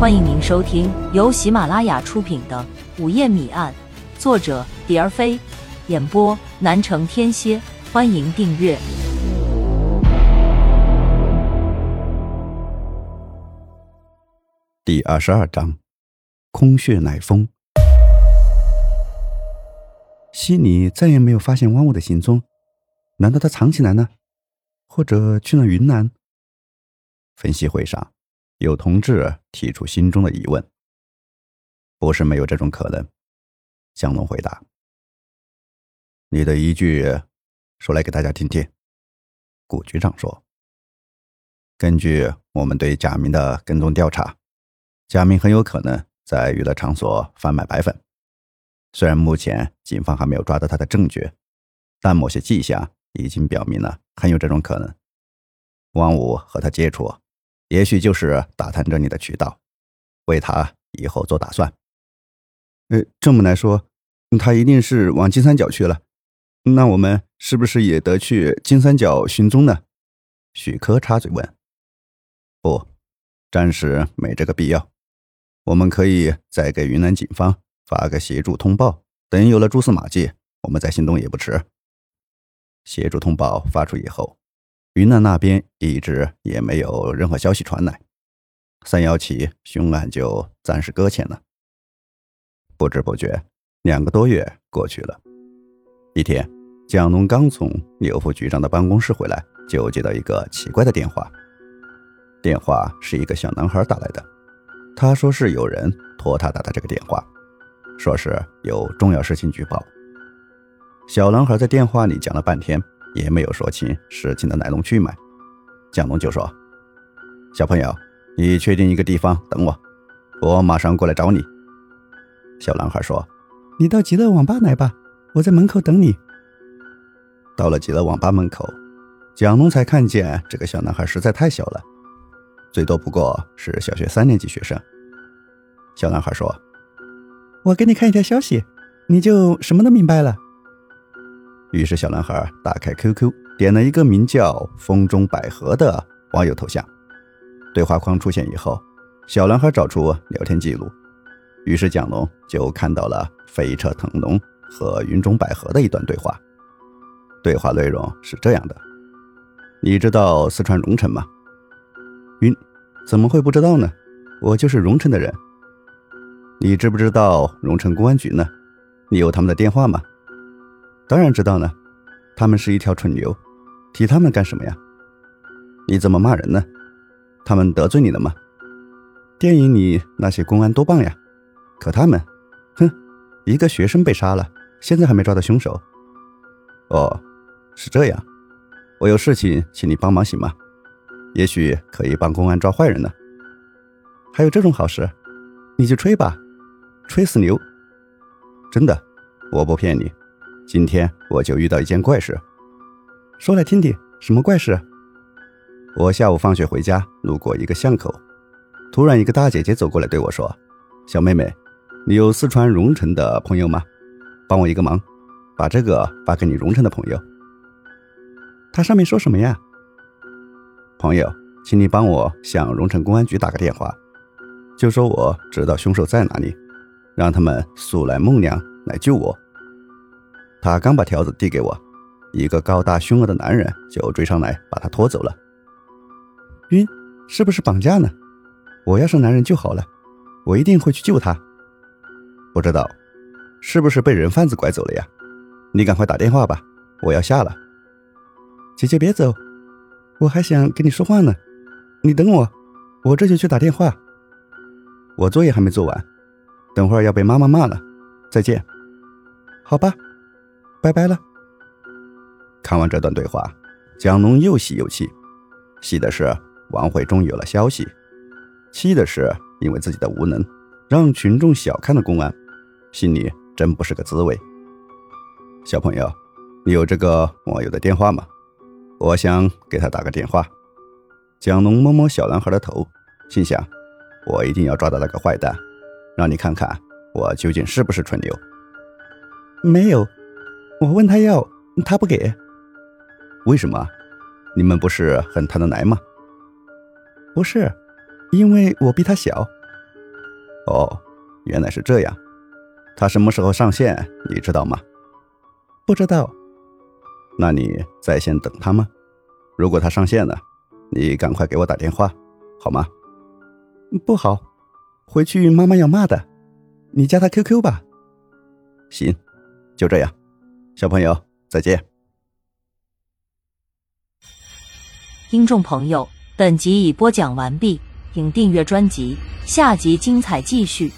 欢迎您收听由喜马拉雅出品的《午夜谜案》，作者蝶儿飞，演播南城天蝎。欢迎订阅。第二十二章，空穴来风。悉尼再也没有发现汪物的行踪，难道他藏起来呢？或者去了云南？分析会上，有同志提出心中的疑问。不是没有这种可能，江龙回答：“你的依据，说来给大家听听。”古局长说：“根据我们对贾明的跟踪调查，贾明很有可能在娱乐场所贩卖白粉。虽然目前警方还没有抓到他的证据，但某些迹象已经表明了很有这种可能。汪武和他接触，也许就是打探着你的渠道，为他以后做打算。呃，这么来说，他一定是往金三角去了。那我们是不是也得去金三角寻踪呢？许科插嘴问。不，暂时没这个必要。我们可以再给云南警方。发个协助通报，等有了蛛丝马迹，我们再行动也不迟。协助通报发出以后，云南那边一直也没有任何消息传来，三幺七凶案就暂时搁浅了。不知不觉，两个多月过去了。一天，蒋龙刚从刘副局长的办公室回来，就接到一个奇怪的电话。电话是一个小男孩打来的，他说是有人托他打的这个电话。说是有重要事情举报。小男孩在电话里讲了半天，也没有说清事情的来龙去脉。蒋龙就说：“小朋友，你确定一个地方等我，我马上过来找你。”小男孩说：“你到极乐网吧来吧，我在门口等你。”到了极乐网吧门口，蒋龙才看见这个小男孩实在太小了，最多不过是小学三年级学生。小男孩说。我给你看一条消息，你就什么都明白了。于是小男孩打开 QQ，点了一个名叫“风中百合”的网友头像。对话框出现以后，小男孩找出聊天记录，于是蒋龙就看到了飞车腾龙和云中百合的一段对话。对话内容是这样的：“你知道四川荣城吗？”云：“怎么会不知道呢？我就是荣城的人。”你知不知道荣城公安局呢？你有他们的电话吗？当然知道呢，他们是一条蠢牛，提他们干什么呀？你怎么骂人呢？他们得罪你了吗？电影里那些公安多棒呀，可他们，哼，一个学生被杀了，现在还没抓到凶手。哦，是这样，我有事情请你帮忙行吗？也许可以帮公安抓坏人呢。还有这种好事，你就吹吧。吹死牛！真的，我不骗你。今天我就遇到一件怪事，说来听听。什么怪事？我下午放学回家，路过一个巷口，突然一个大姐姐走过来对我说：“小妹妹，你有四川荣城的朋友吗？帮我一个忙，把这个发给你荣城的朋友。”他上面说什么呀？朋友，请你帮我向荣城公安局打个电话，就说我知道凶手在哪里。让他们速来孟良来救我。他刚把条子递给我，一个高大凶恶的男人就追上来把他拖走了。晕，是不是绑架呢？我要是男人就好了，我一定会去救他。不知道，是不是被人贩子拐走了呀？你赶快打电话吧，我要下了。姐姐别走，我还想跟你说话呢。你等我，我这就去打电话。我作业还没做完。等会儿要被妈妈骂了，再见。好吧，拜拜了。看完这段对话，蒋龙又喜又气。喜的是王慧终于有了消息，气的是因为自己的无能，让群众小看了公安，心里真不是个滋味。小朋友，你有这个网友的电话吗？我想给他打个电话。蒋龙摸摸小男孩的头，心想：我一定要抓到那个坏蛋。让你看看我究竟是不是蠢牛？没有，我问他要，他不给。为什么？你们不是很谈得来吗？不是，因为我比他小，哦，原来是这样。他什么时候上线？你知道吗？不知道。那你在线等他吗？如果他上线了，你赶快给我打电话，好吗？不好，回去妈妈要骂的。你加他 QQ 吧。行，就这样。小朋友，再见。听众朋友，本集已播讲完毕，请订阅专辑，下集精彩继续。